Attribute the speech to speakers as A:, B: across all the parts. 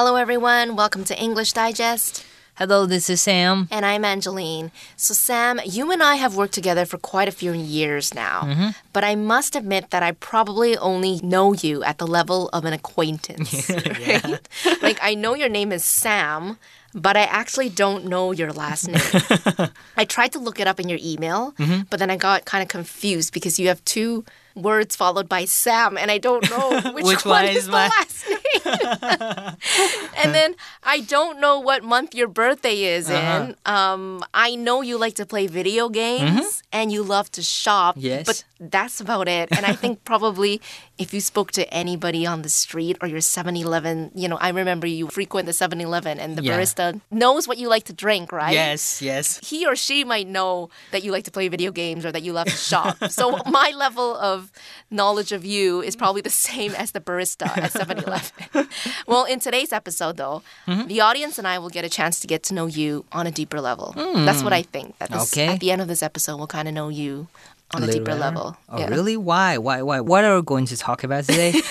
A: Hello, everyone. Welcome to English Digest.
B: Hello, this is Sam.
A: And I'm Angeline. So, Sam, you and I have worked together for quite a few years now.
B: Mm-hmm.
A: But I must admit that I probably only know you at the level of an acquaintance. right? like, I know your name is Sam, but I actually don't know your last name. I tried to look it up in your email,
B: Mm-hmm.
A: but then I got kind of confused because you have two words followed by Sam, and I don't know which,
B: Which
A: one
B: one
A: is
B: is
A: the last name. and then I don't know what month your birthday is
B: Uh-huh.
A: in. Um, I know you like to play video games and you love to shop.
B: Mm-hmm. Yes.
A: But that's about it. And I think probably if you spoke to anybody on the street or your 7 Eleven, you know, I remember you frequent the 7 Eleven and the
B: Yeah.
A: barista knows what you like to drink, right?
B: Yes, yes.
A: he or she might know that you like to play video games or that you love to shop. so my level of knowledge of you is probably the same as the barista at 7-Eleven. well, in today's episode though,
B: Mm-hmm.
A: the audience and I will get a chance to get to know you on a deeper level. That's what I think. That this,
B: Hmm. Okay.
A: at the end of this episode we'll kind of know you on a, deeper level.
B: Oh,
A: Yeah.
B: really? Why? Why? Why? What are we going to talk about today?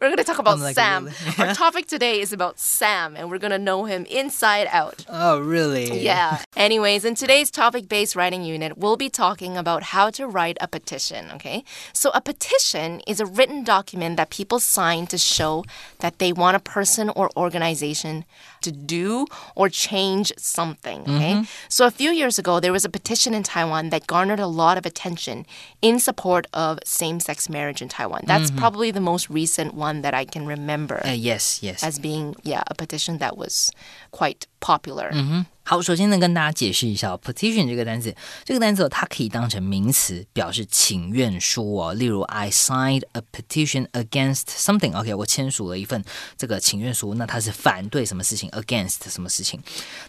A: We're going to talk about
B: like,
A: Sam.
B: really?
A: Our topic today is about Sam and we're going to know him inside out.
B: oh, really?
A: Yeah. Anyways, in today's topic based writing unit, we'll be talking about how to write a petition, okay? So, a petition is a written document that people sign to show that they want a person or organization to do or change something, okay? Mm-hmm. So, a few years ago, there was a petition in Taiwan that garnered a lot of attention in support of same sex marriage in Taiwan. That's mm-hmm. probably the most recent one that I can remember
B: Uh, yes, yes.
A: as being, yeah, a petition that was quite popular. Mm-hmm.
B: 好，首先呢，跟大家解释一下、哦、petition 这个单词，这个单词、哦、它可以当成名词，表示请愿书哦。例如，I signed a petition against something。OK，我签署了一份这个请愿书，那它是反对什么事情，against 什么事情。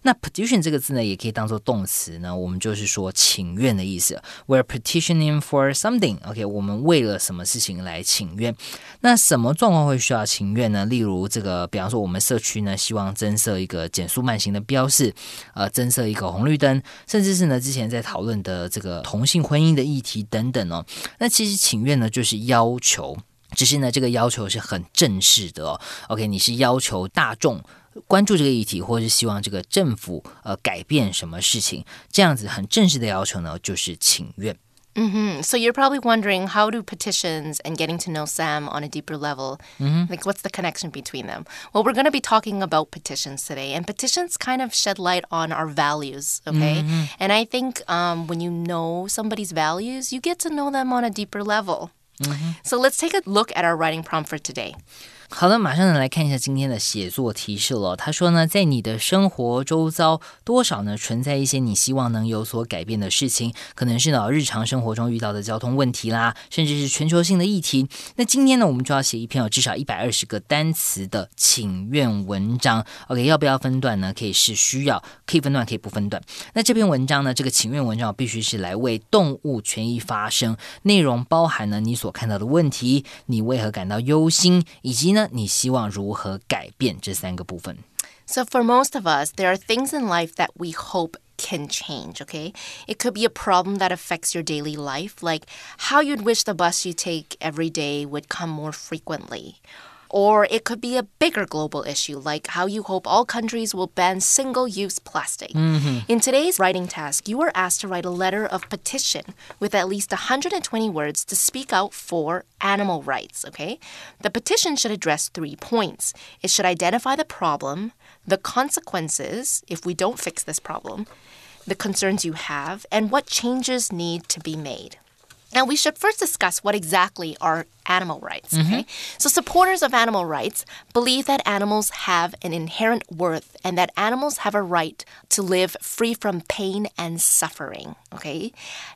B: 那 petition 这个字呢，也可以当做动词呢，我们就是说请愿的意思。We're petitioning for something。OK，我们为了什么事情来请愿？那什么状况会需要请愿呢？例如这个，比方说我们社区呢，希望增设一个减速慢行的标示。呃增设一个红绿灯，甚至是呢之前在讨论的这个同性婚姻的议题等等哦。那其实请愿呢就是要求，只是呢这个要求是很正式的。OK，你是要求大众。关注这个议题，或是希望这个政府呃改变什么事情，这样子很正式的要求呢，就是请愿。
A: Hmm So you're probably wondering how do petitions and getting to know Sam on a deeper level, like what's the connection between them? Well, we're going to be talking about petitions today, and petitions kind of shed light on our values, okay? And I think um, when you know somebody's values, you get to know them on a deeper level. So let's take a look at our writing prompt for today.
B: 好的，马上呢来看一下今天的写作提示了。他说呢，在你的生活周遭，多少呢存在一些你希望能有所改变的事情，可能是呢日常生活中遇到的交通问题啦，甚至是全球性的议题。那今天呢，我们就要写一篇有至少一百二十个单词的请愿文章。OK，要不要分段呢？可以是需要，可以分段，可以不分段。那这篇文章呢，这个请愿文章必须是来为动物权益发声，内容包含呢你所看到的问题，你为何感到忧心，以及呢你希望如何改变这三个部分。
A: So, for most of us, there are things in life that we hope can change, okay? It could be a problem that affects your daily life, like how you'd wish the bus you take every day would come more frequently. Or it could be a bigger global issue, like how you hope all countries will ban single use plastic. Mm-hmm. In today's writing task, you are asked to write a letter of petition with at least 120 words to speak out for animal rights, okay? The petition should address three points it should identify the problem, the consequences if we don't fix this problem, the concerns you have, and what changes need to be made. Now, we should first discuss what exactly are animal rights. Mm-hmm. Okay? So, supporters of animal rights believe that animals have an inherent worth and that animals have a right to live free from pain and suffering. Okay?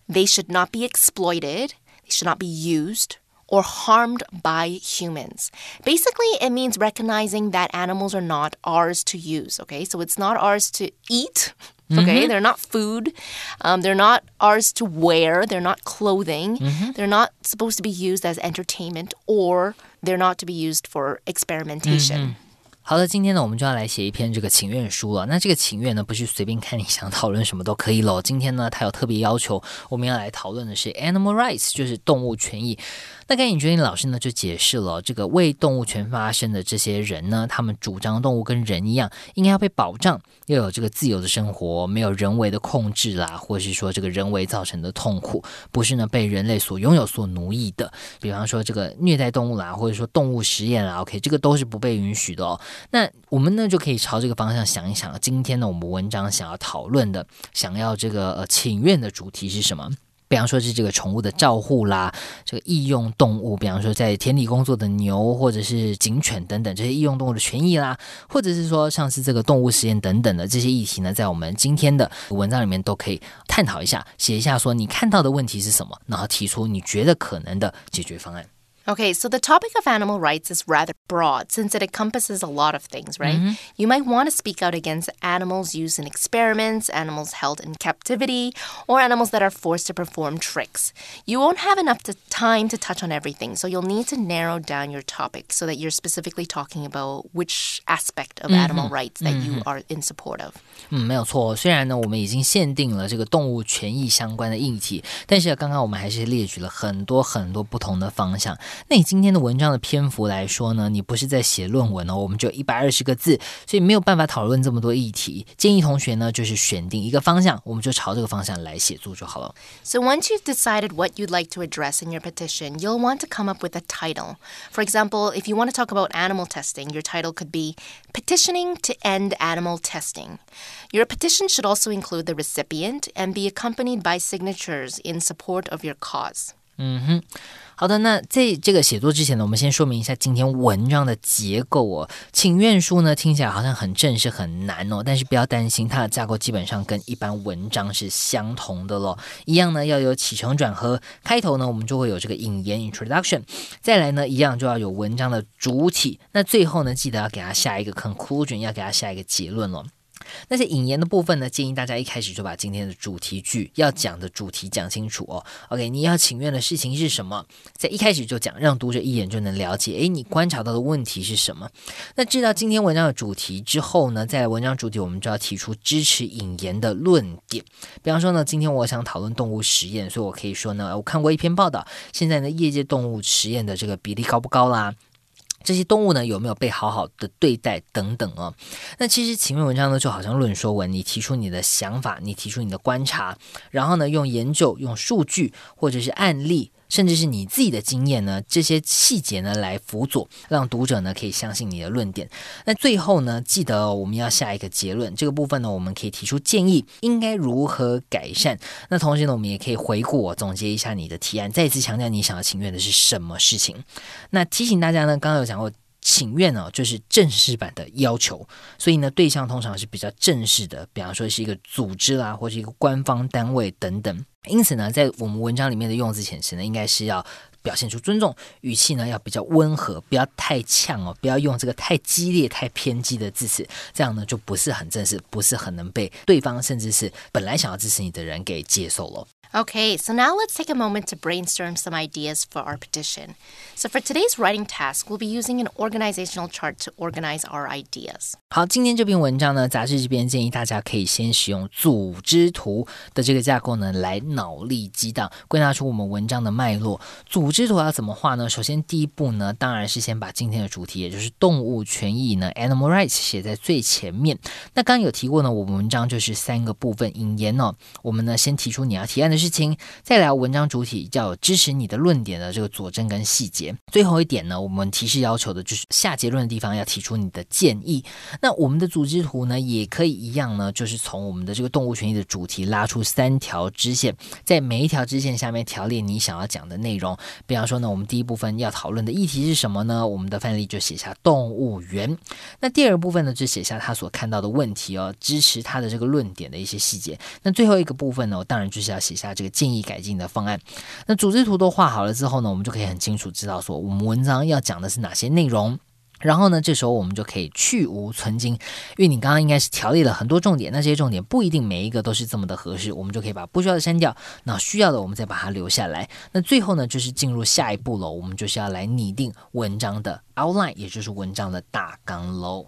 A: They should not be exploited, they should not be used or harmed by humans. Basically, it means recognizing that animals are not ours to use. Okay? So, it's not ours to eat. Okay, they're not food. Um, they're not ours to wear. They're not clothing. They're not supposed to be used as entertainment or they're not to be used for experimentation.
B: 好了，今天呢，我们就要来写一篇这个请愿书了。那这个请愿呢，不是随便看你想讨论什么都可以喽。今天呢，他有特别要求，我们要来讨论的是 animal rights，就是动物权益。 那刚才尹娟老师呢就解释了，这个为动物权发声的这些人呢，他们主张动物跟人一样，应该要被保障，要有这个自由的生活，没有人为的控制啦，或是说这个人为造成的痛苦，不是呢被人类所拥有、所奴役的。比方说这个虐待动物啦，或者说动物实验啦，OK，这个都是不被允许的哦。那我们呢就可以朝这个方向想一想，今天呢我们文章想要讨论的、想要这个呃请愿的主题是什么？比方说是这个宠物的照护啦，这个异用动物，比方说在田里工作的牛或者是警犬等等这些异用动物的权益啦，或者是说像是这个动物实验等等的这些议题呢，在我们今天的文章里面都可以探讨一下，写一下说你看到的问题是什么，然后提出你觉得可能的解决方案。
A: Okay, so the topic of animal rights is rather broad since it encompasses a lot of things, right? Mm-hmm. You might want to speak out against animals used in experiments, animals held in captivity, or animals that are forced to perform tricks. You won't have enough to, time to touch on everything, so you'll need to narrow down your topic so that you're specifically talking about which aspect of mm-hmm. animal rights that mm-hmm. you are in support of.
B: 嗯，没有错。虽然呢，我们已经限定了这个动物权益相关的议题，但是刚刚我们还是列举了很多很多不同的方向。 那你今天的文章的篇幅来说呢，你不是在写论文哦，我们就一百二十个字，所以没有办法讨论这么多议题。建议同学呢，就是选定一个方向，我们就朝这个方向来写作就好了。
A: So once you've decided what you'd like to address in your petition, you'll want to come up with a title. For example, if you want to talk about animal testing, your title could be Petitioning to End Animal Testing. Your petition should also include the recipient and be accompanied by signatures in support of your cause.
B: 嗯哼。好的，那在这个写作之前呢，我们先说明一下今天文章的结构哦。请愿书呢听起来好像很正式很难哦，但是不要担心，它的架构基本上跟一般文章是相同的咯。一样呢要有起承转合，开头呢我们就会有这个引言 （introduction），再来呢一样就要有文章的主体，那最后呢记得要给它下一个 conclusion，要给它下一个结论了。那些引言的部分呢？建议大家一开始就把今天的主题句要讲的主题讲清楚哦。OK，你要请愿的事情是什么？在一开始就讲，让读者一眼就能了解。诶，你观察到的问题是什么？那知道今天文章的主题之后呢，在文章主题我们就要提出支持引言的论点。比方说呢，今天我想讨论动物实验，所以我可以说呢，我看过一篇报道，现在呢，业界动物实验的这个比例高不高啦？这些动物呢有没有被好好的对待等等哦？那其实前面文章呢就好像论说文，你提出你的想法，你提出你的观察，然后呢用研究、用数据或者是案例。甚至是你自己的经验呢，这些细节呢来辅佐，让读者呢可以相信你的论点。那最后呢，记得我们要下一个结论，这个部分呢，我们可以提出建议，应该如何改善。那同时呢，我们也可以回顾我总结一下你的提案，再次强调你想要请愿的是什么事情。那提醒大家呢，刚刚有讲过。请愿哦，就是正式版的要求，所以呢，对象通常是比较正式的，比方说是一个组织啦，或者一个官方单位等等。因此呢，在我们文章里面的用字遣词呢，应该是要表现出尊重，语气呢要比较温和，不要太呛哦，不要用这个太激烈、太偏激的字词，这样呢就不是很正式，不是很能被对方甚至是本来想要支持你的人给接受了。
A: Okay, so now let's take a moment to brainstorm some ideas for our petition. So for today's writing task, we'll be using an organizational chart to organize our ideas.
B: 好，今天这篇文章呢，杂志这边建议大家可以先使用组织图的这个架构呢，来脑力激荡，归纳出我们文章的脉络。组织图要怎么画呢？首先第一步呢，当然是先把今天的主题，也就是动物权益呢 （animal rights） 写在最前面。那刚刚有提过呢，我们文章就是三个部分引言哦。我们呢先提出你要提案的。 事情，再来文章主体叫支持你的论点的这个佐证跟细节。最后一点呢，我们提示要求的就是下结论的地方要提出你的建议。那我们的组织图呢，也可以一样呢，就是从我们的这个动物权益的主题拉出三条支线，在每一条支线下面条列你想要讲的内容。比方说呢，我们第一部分要讨论的议题是什么呢？我们的范例就写下动物园。那第二部分呢，就写下他所看到的问题哦，支持他的这个论点的一些细节。那最后一个部分呢，我当然就是要写下。这个建议改进的方案，那组织图都画好了之后呢，我们就可以很清楚知道说我们文章要讲的是哪些内容。然后呢，这时候我们就可以去无存精，因为你刚刚应该是条列了很多重点，那这些重点不一定每一个都是这么的合适，我们就可以把不需要的删掉，那需要的我们再把它留下来。那最后呢，就是进入下一步了，我们就是要来拟定文章的 outline，也就是文章的大纲喽。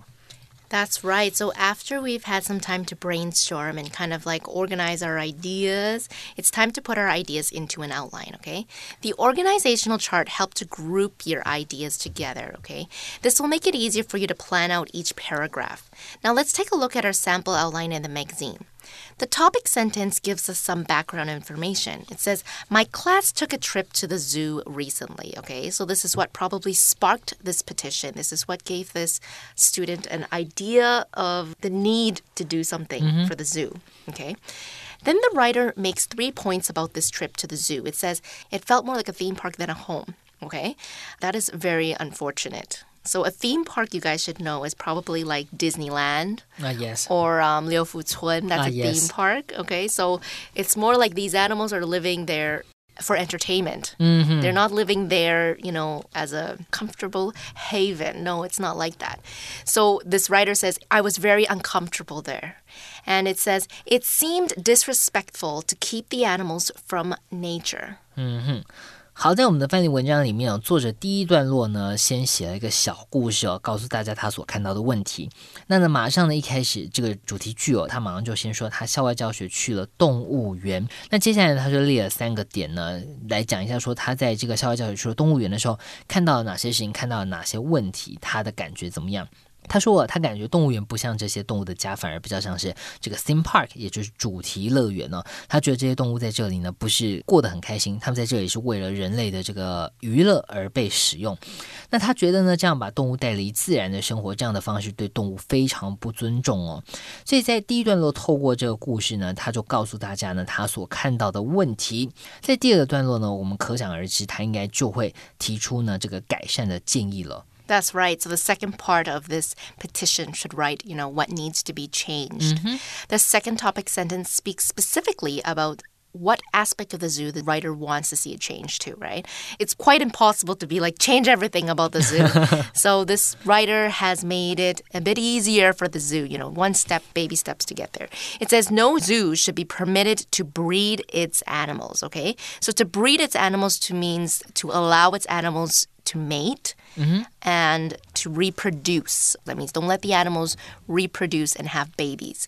A: That's right. So after we've had some time to brainstorm and kind of like organize our ideas, it's time to put our ideas into an outline, okay? The organizational chart helps to group your ideas together, okay? This will make it easier for you to plan out each paragraph. Now let's take a look at our sample outline in the magazine. The topic sentence gives us some background information. It says, My class took a trip to the zoo recently. Okay, so this is what probably sparked this petition. This is what gave this student an idea of the need to do something mm -hmm. for the zoo. Okay. Then the writer makes three points about this trip to the zoo. It says, It felt more like a theme park than a home. Okay, that is very unfortunate. So a theme park you guys should know is probably like Disneyland.
B: Uh, yes.
A: Or um, Liu Fu Cun. That's
B: uh,
A: a
B: yes.
A: theme park. Okay, so it's more like these animals are living there for entertainment.
B: Mm -hmm.
A: They're not living there, you know, as a comfortable haven. No, it's not like that. So this writer says, I was very uncomfortable there. And it says, it seemed disrespectful to keep the animals from nature.
B: Mm -hmm. 好，在我们的范例文章里面哦，作者第一段落呢，先写了一个小故事哦，告诉大家他所看到的问题。那呢，马上呢，一开始这个主题句哦，他马上就先说他校外教学去了动物园。那接下来他就列了三个点呢，来讲一下说他在这个校外教学去了动物园的时候，看到了哪些事情，看到了哪些问题，他的感觉怎么样？他说：“他感觉动物园不像这些动物的家，反而比较像是这个 theme park，也就是主题乐园呢。他觉得这些动物在这里呢，不是过得很开心，他们在这里是为了人类的这个娱乐而被使用。那他觉得呢，这样把动物带离自然的生活，这样的方式对动物非常不尊重哦。所以在第一段落透过这个故事呢，他就告诉大家呢，他所看到的问题。在第二个段落呢，我们可想而知，他应该就会提出呢这个改善的建议了。”
A: That's right. So the second part of this petition should write, you know, what needs to be changed.
B: Mm -hmm.
A: The second topic sentence speaks specifically about what aspect of the zoo the writer wants to see a change to, right? It's quite impossible to be like, change everything about the zoo. so this writer has made it a bit easier for the zoo, you know, one step, baby steps to get there. It says no zoo should be permitted to breed its animals, okay? So to breed its animals to means to allow its animals to mate
B: mm-hmm.
A: and to reproduce. That means don't let the animals reproduce and have babies.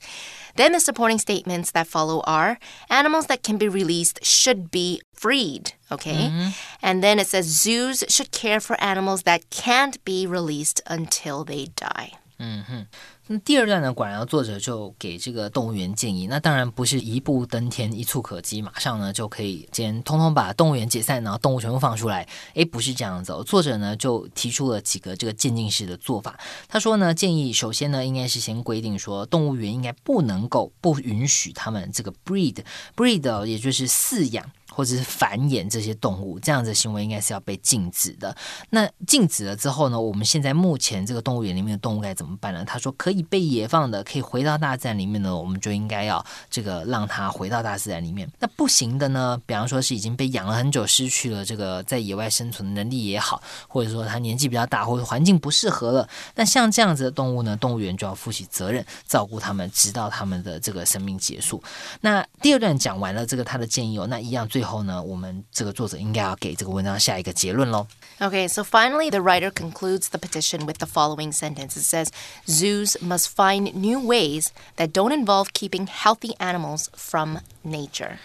A: Then the supporting statements that follow are animals that can be released should be freed. Okay.
B: Mm-hmm.
A: And then it says zoos should care for animals that can't be released until they die.
B: 嗯哼，那第二段呢，果然作者就给这个动物园建议。那当然不是一步登天、一触可及，马上呢就可以先通通把动物园解散，然后动物全部放出来。诶，不是这样子哦。作者呢就提出了几个这个渐进式的做法。他说呢，建议首先呢，应该是先规定说，动物园应该不能够不允许他们这个 breed breed，也就是饲养。或者是繁衍这些动物，这样的行为应该是要被禁止的。那禁止了之后呢？我们现在目前这个动物园里面的动物该怎么办呢？他说可以被野放的，可以回到大自然里面呢，我们就应该要这个让它回到大自然里面。那不行的呢？比方说是已经被养了很久，失去了这个在野外生存的能力也好，或者说它年纪比较大，或者环境不适合了，那像这样子的动物呢，动物园就要负起责任，照顾它们，直到它们的这个生命结束。那第二段讲完了这个他的建议哦，那一样最。
A: Okay, so finally, the writer concludes the petition with the following sentence. It says, "Zoos must find new ways that don't involve keeping healthy animals from nature."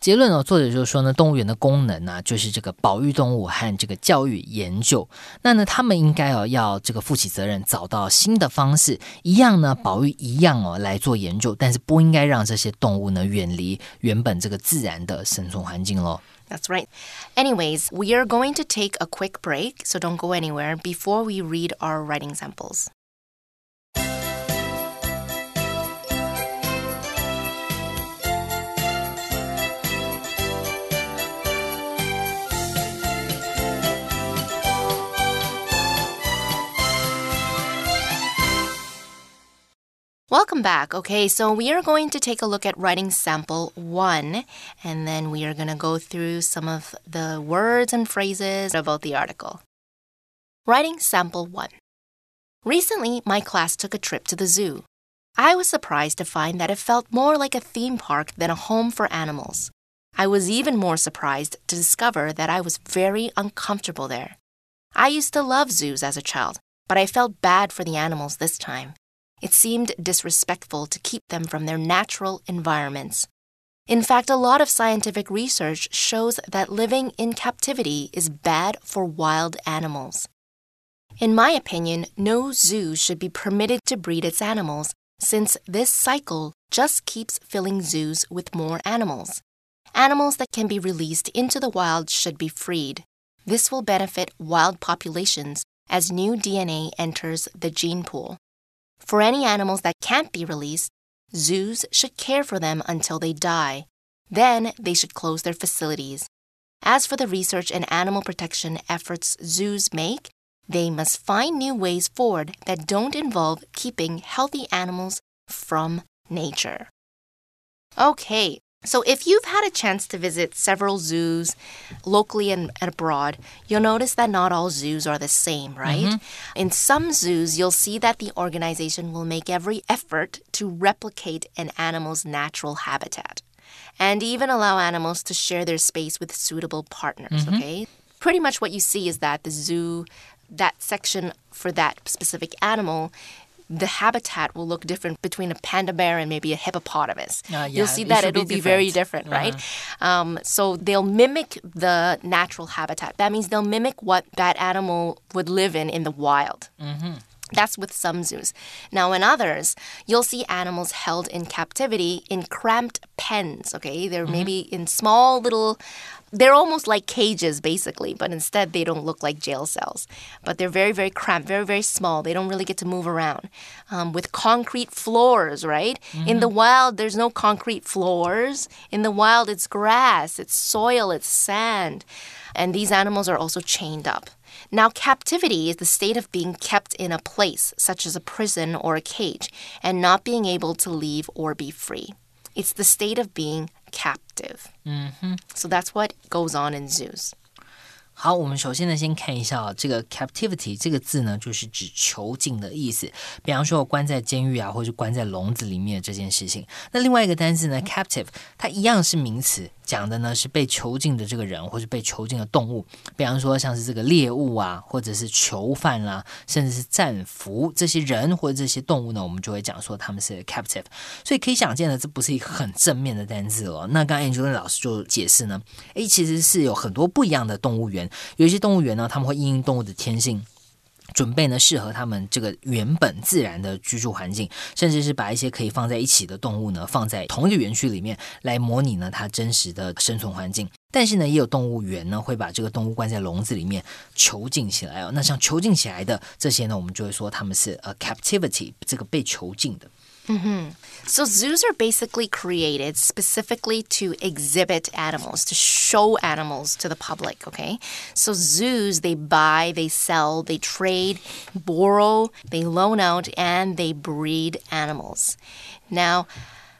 B: 结论哦，作者就是说呢，动物园的功能呢，就是这个保育动物和这个教育研究。那呢，他们应该哦要这个负起责任，找到新的方式，一样呢保育，一样哦来做研究，但是不应该让这些动物呢远离原本这个自然的生存环境喽。
A: That's right. Anyways, we are going to take a quick break, so don't go anywhere before we read our writing samples. Welcome back. Okay, so we are going to take a look at writing sample one, and then we are going to go through some of the words and phrases about the article. Writing sample one. Recently, my class took a trip to the zoo. I was surprised to find that it felt more like a theme park than a home for animals. I was even more surprised to discover that I was very uncomfortable there. I used to love zoos as a child, but I felt bad for the animals this time. It seemed disrespectful to keep them from their natural environments. In fact, a lot of scientific research shows that living in captivity is bad for wild animals. In my opinion, no zoo should be permitted to breed its animals, since this cycle just keeps filling zoos with more animals. Animals that can be released into the wild should be freed. This will benefit wild populations as new DNA enters the gene pool. For any animals that can't be released, zoos should care for them until they die. Then they should close their facilities. As for the research and animal protection efforts zoos make, they must find new ways forward that don't involve keeping healthy animals from nature. Okay, so, if you've had a chance to visit several zoos locally and, and, abroad, you'll notice that not all zoos are the same, right? Mm -hmm. In some zoos, you'll see that the organization will make every effort to replicate an animal's natural habitat and even allow animals to share their space with suitable partners, mm -hmm. okay? Pretty much what you see is that the zoo, that section for that specific animal, the habitat will look different between a panda bear and maybe a hippopotamus. Uh, yeah, You'll see that it will be, be, very different, right? Uh-huh. Um, so they'll mimic the natural habitat. That means they'll mimic what that animal would live in in the wild. Mm-hmm. That's with some zoos. Now, in others, you'll see animals held in captivity in cramped pens, okay? They're mm-hmm. maybe in small little they're almost like cages basically, but instead they don't look like jail cells. But they're very, very cramped, very, very small. They don't really get to move around. Um, with concrete floors, right? Mm-hmm. In the wild, there's no concrete floors. In the wild, it's grass, it's soil, it's sand. And these animals are also chained up. Now, captivity is the state of being kept in a place, such as a prison or a cage, and not being able to leave or be free. It's the state of being captive. Mm-hmm. So that's what goes on in zoos.
B: 好，我们首先呢，先看一下啊，这个 captivity 这个字呢，就是指囚禁的意思。比方说，关在监狱啊，或者关在笼子里面这件事情。那另外一个单词呢，captive，它一样是名词。 讲的呢是被囚禁的这个人，或是被囚禁的动物，比方说像是这个猎物啊，或者是囚犯啦，甚至是战俘这些人或者这些动物呢，我们就会讲说他们是 captive。所以可以想见的，这不是一个很正面的单字哦。那刚刚 Angela 老师就解释呢，诶，其实是有很多不一样的动物园，有一些动物园呢，他们会因应动物的天性。准备呢，适合他们这个原本自然的居住环境，甚至是把一些可以放在一起的动物呢，放在同一个园区里面来模拟呢它真实的生存环境。但是呢，也有动物园呢会把这个动物关在笼子里面囚禁起来哦。那像囚禁起来的这些呢，我们就会说他们是呃 captivity，这个被囚禁的。
A: Mm -hmm. So zoos are basically created specifically to exhibit animals, to show animals to the public, okay? So zoos, they buy, they sell, they trade, borrow, they loan out, and they breed animals. Now,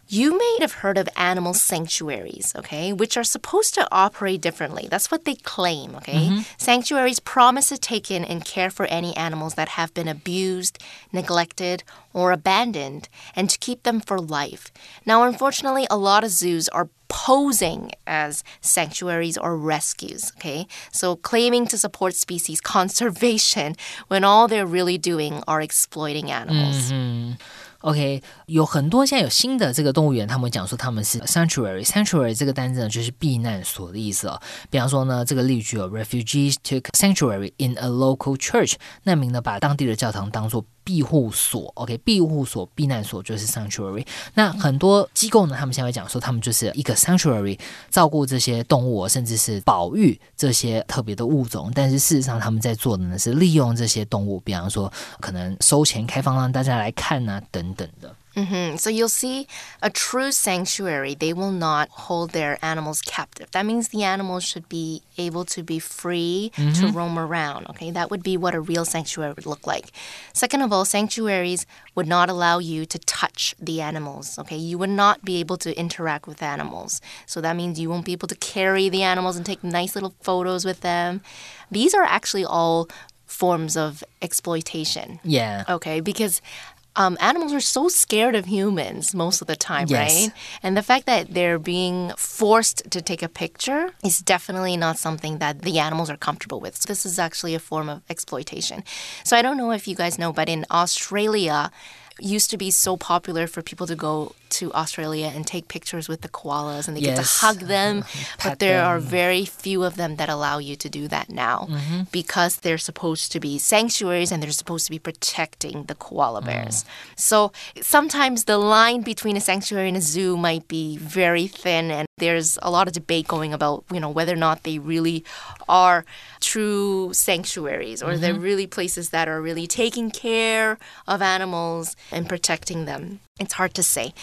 A: you may have heard of animal sanctuaries, okay, which are supposed to operate differently. That's what they claim, okay? Mm -hmm. Sanctuaries promise to take in and care for any animals that have been abused, neglected, or abandoned, and to keep them for life. Now, unfortunately, a lot of zoos are posing as sanctuaries or rescues, okay? So claiming to support species conservation when all they're really doing are exploiting animals.
B: Mm -hmm. OK，有很多现在有新的这个动物园，他们讲说他们是 sanctuary。sanctuary 这个单字呢，就是避难所的意思哦。比方说呢，这个例句哦 refugees took sanctuary in a local church，难民呢把当地的教堂当做庇护所。OK，庇护所、避难所就是 sanctuary。那很多机构呢，他们现在讲说他们就是一个 sanctuary，照顾这些动物，甚至是保育这些特别的物种。但是事实上，他们在做的呢是利用这些动物，比方说可能收钱开放让大家来看啊。等等的。
A: Mm -hmm. So you'll see a true sanctuary, they will not hold their animals captive. That means the animals should be able to be free mm -hmm. to mm-hmm. roam around. Okay, that would be what a real sanctuary would look like. Second of all, sanctuaries would not allow you to touch the animals. Okay, you would not be able to interact with animals. So that means you won't be able to carry the animals and take nice little photos with them. These are actually all forms of exploitation.
B: Yeah.
A: Okay, because um, animals are so scared of humans most of the time, yes. right? And the fact that they're being forced to take a picture is definitely not something that the animals are comfortable with. So this is actually a form of exploitation. So I don't know if you guys know, but in Australia, used to be so popular for people to go to Australia and take pictures with the koalas and they get to hug them. But there are very few of them that allow you to do that now
B: Mm-hmm.
A: because they're supposed to be sanctuaries and they're supposed to be protecting the koala
B: Mm.
A: bears. So sometimes the line between a sanctuary and a zoo might be very thin and there's a lot of debate going about, you know, whether or not they really are true sanctuaries or they're really places that are really taking care of animals and protecting them. It's hard to say.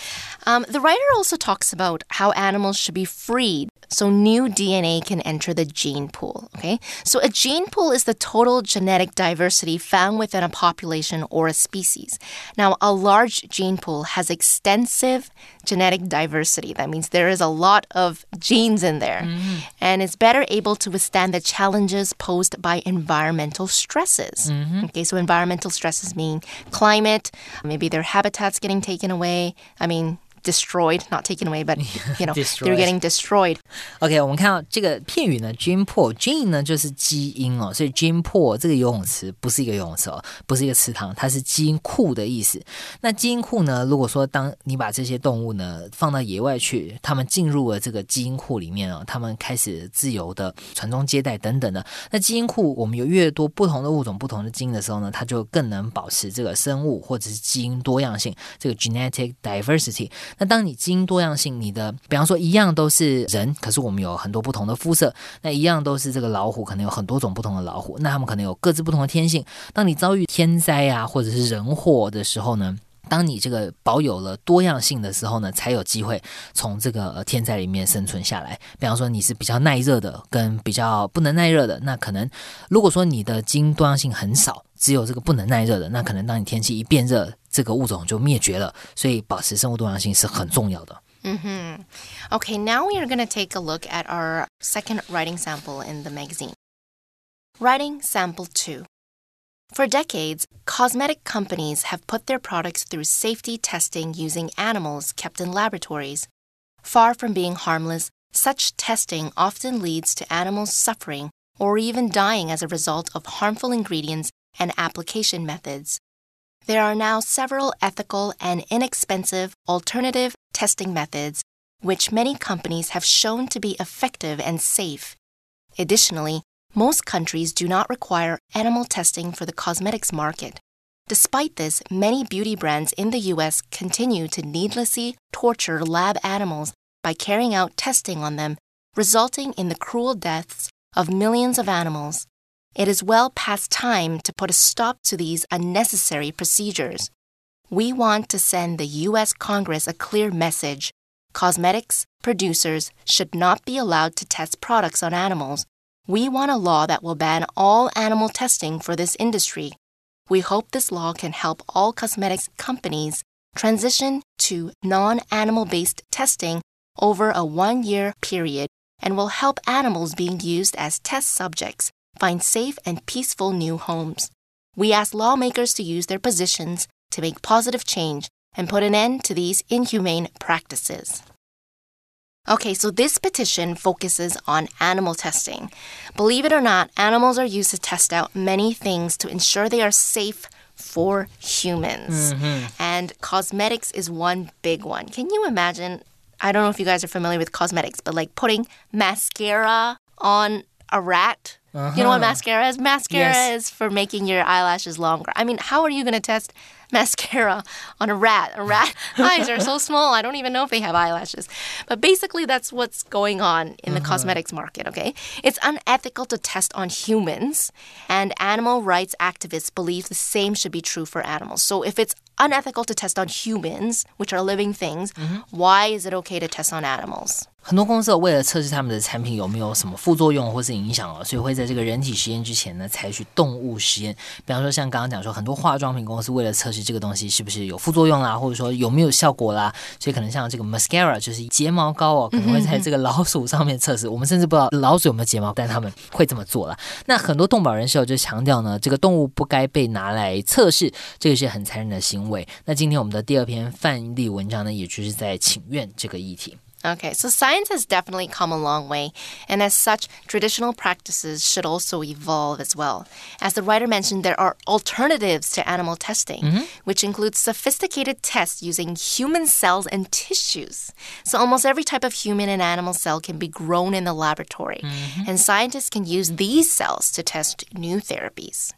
A: Um, the writer also talks about how animals should be freed so new DNA can enter the gene pool. Okay, so a gene pool is the total genetic diversity found within a population or a species. Now, a large gene pool has extensive genetic diversity. That means there is a lot of genes in there, mm-hmm. and it's better able to withstand the challenges posed by environmental stresses. Mm-hmm. Okay, so environmental stresses mean climate, maybe their habitats getting taken away. I mean, destroyed, not taken away, but you know, they're getting destroyed.
B: OK，我们看到这个片语呢，gene pool，gene 呢就是基因哦，所以 gene pool 这个游泳池不是一个游泳池哦，不是一个池塘，它是基因库的意思。那基因库呢，如果说当你把这些动物呢放到野外去，它们进入了这个基因库里面哦，它们开始自由的传宗接代等等的。那基因库我们有越多不同的物种、不同的基因的时候呢，它就更能保持这个生物或者是基因多样性，这个 genetic diversity。那当你基因多样性，你的比方说一样都是人，可是我们有很多不同的肤色，那一样都是这个老虎，可能有很多种不同的老虎，那它们可能有各自不同的天性。当你遭遇天灾啊，或者是人祸的时候呢？当你这个保有了多样性的时候呢，才有机会从这个天灾里面生存下来。比方说你是比较耐热的，跟比较不能耐热的，那可能如果说你的基因多样性很少，只有这个不能耐热的，那可能当你天气一变热，这个物种就灭绝了。所以保持生物多样性是很重要的。
A: Okay, now we are going to take a look at our second writing sample in the magazine. Writing sample 2. For decades, cosmetic companies have put their products through safety testing using animals kept in laboratories. Far from being harmless, such testing often leads to animals suffering or even dying as a result of harmful ingredients and application methods. There are now several ethical and inexpensive alternative testing methods which many companies have shown to be effective and safe. Additionally, most countries do not require animal testing for the cosmetics market. Despite this, many beauty brands in the US continue to needlessly torture lab animals by carrying out testing on them, resulting in the cruel deaths of millions of animals. It is well past time to put a stop to these unnecessary procedures. We want to send the US Congress a clear message. Cosmetics producers should not be allowed to test products on animals. We want a law that will ban all animal testing for this industry. We hope this law can help all cosmetics companies transition to non animal based testing over a one year period and will help animals being used as test subjects find safe and peaceful new homes. We ask lawmakers to use their positions to make positive change and put an end to these inhumane practices. Okay, so this petition focuses on animal testing. Believe it or not, animals are used to test out many things to ensure they are safe for humans. Mm-hmm. And cosmetics is one big one. Can you imagine? I don't know if you guys are familiar with cosmetics, but like putting mascara on a rat. You know what uh-huh. mascara is? Mascara
B: Yes.
A: is for making your eyelashes longer. I mean, how are you going to test mascara on a rat? A rat eyes are so small. I don't even know if they have eyelashes. But basically, that's what's going on in the uh-huh. cosmetics market, okay? It's unethical to test on humans, and animal rights activists believe the same should be true for animals. So if it's unethical to test on humans, which are living things, why is it okay to test on animals?
B: 很多公司哦为了测试他们的产品有没有什么副作用或是影响哦，所以会在这个人体实验之前呢，采取动物实验。比方说，像刚刚讲说，很多化妆品公司为了测试这个东西是不是有副作用啦，或者说有没有效果啦，所以可能像这个 mascara 就是睫毛膏哦，可能会在这个老鼠上面测试。我们甚至不知道老鼠有没有睫毛，但他们会这么做了。那很多动保人士哦就强调呢，这个动物不该被拿来测试，这个是很残忍的行为。 那今天我们的第二篇范例文章呢，也就是在请愿这个议题。
A: Okay, so science has definitely come a long way, and as such, traditional practices should also evolve as well. As the writer mentioned, there are alternatives to animal testing, which includes sophisticated tests using human cells and tissues. So almost every type of human and animal cell can be grown in the laboratory, and scientists can use these cells to test new therapies.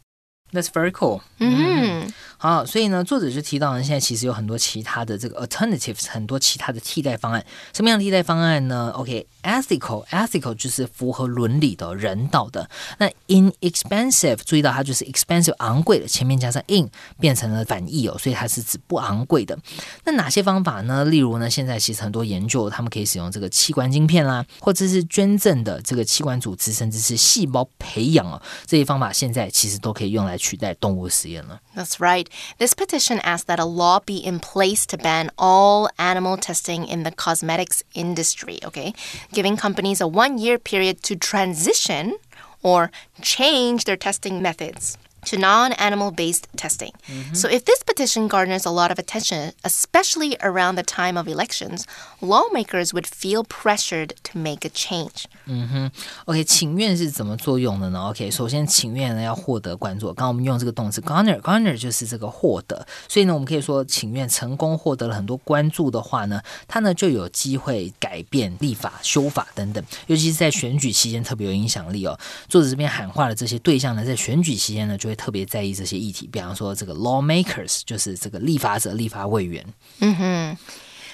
B: That's very cool. 嗯，好，所以呢，作者就提到呢，现在其实有很多其他的这个 alternatives，很多其他的替代方案。什么样的替代方案呢？OK，ethical，ethical 就是符合伦理的、人道的。那 inexpensive，注意到它就是 expensive 昂贵的，前面加上 in 变成了反义哦，所以它是指不昂贵的。那哪些方法呢？例如呢，现在其实很多研究，他们可以使用这个器官晶片啦，或者是捐赠的这个器官组织，甚至是细胞培养哦，这些方法现在其实都可以用来 取代动物实验了。
A: That's right. This petition asks that a law be in place to ban all animal testing in the cosmetics industry, okay? Giving companies a one year period to transition or change their testing methods to non animal based testing. So, if this petition garners a lot of attention, especially around the time of elections, lawmakers would feel pressured to make a change.
B: 嗯哼 OK，请愿是怎么作用的呢？OK，首先请愿呢要获得关注。刚刚我们用这个动词 garner，garner 就是这个获得，所以呢，我们可以说请愿成功获得了很多关注的话呢，他呢就有机会改变立法、修法等等，尤其是在选举期间特别有影响力哦。作者这边喊话的这些对象呢，在选举期间呢就会特别在意这些议题，比方说这个 lawmakers 就是这个立法者、立法委员。
A: 嗯哼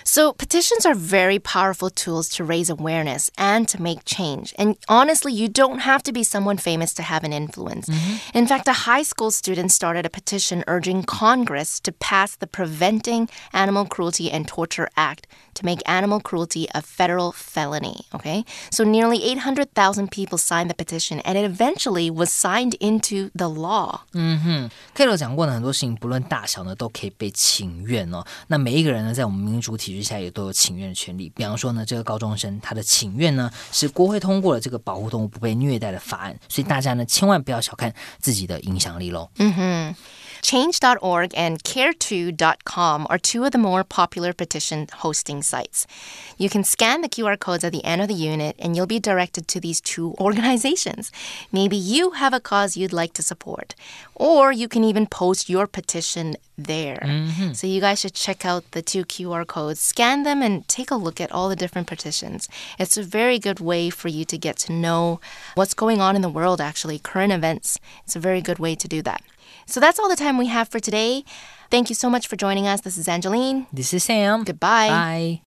A: So, petitions are very powerful tools to raise awareness and to make change. And honestly, you don't have to be someone famous to have an influence. Mm-hmm. In fact, a high school student started a petition urging Congress to pass the Preventing Animal Cruelty and Torture Act to make animal cruelty a federal felony. Okay? So, nearly 800,000 people signed the petition, and it eventually was signed into the law.
B: K 罗讲过呢，很多事情不论大小呢，都可以被请愿哦。那每一个人呢，在我们民主体制下也都有请愿的权利。比方说呢，这个高中生他的请愿呢，是国会通过了这个保护动物不被虐待的法案，所以大家呢，千万不要小看自己的影响力喽。
A: Change.org and care2.com are two of the more popular petition hosting sites. You can scan the QR codes at the end of the unit and you'll be directed to these two organizations. Maybe you have a cause you'd like to support, or you can even post your petition there. Mm-hmm. So you guys should check out the two QR codes, scan them, and take a look at all the different petitions. It's a very good way for you to get to know what's going on in the world, actually, current events. It's a very good way to do that. So that's all the time we have for today. Thank you so much for joining us. This is Angeline.
B: This is Sam.
A: Goodbye.
B: Bye.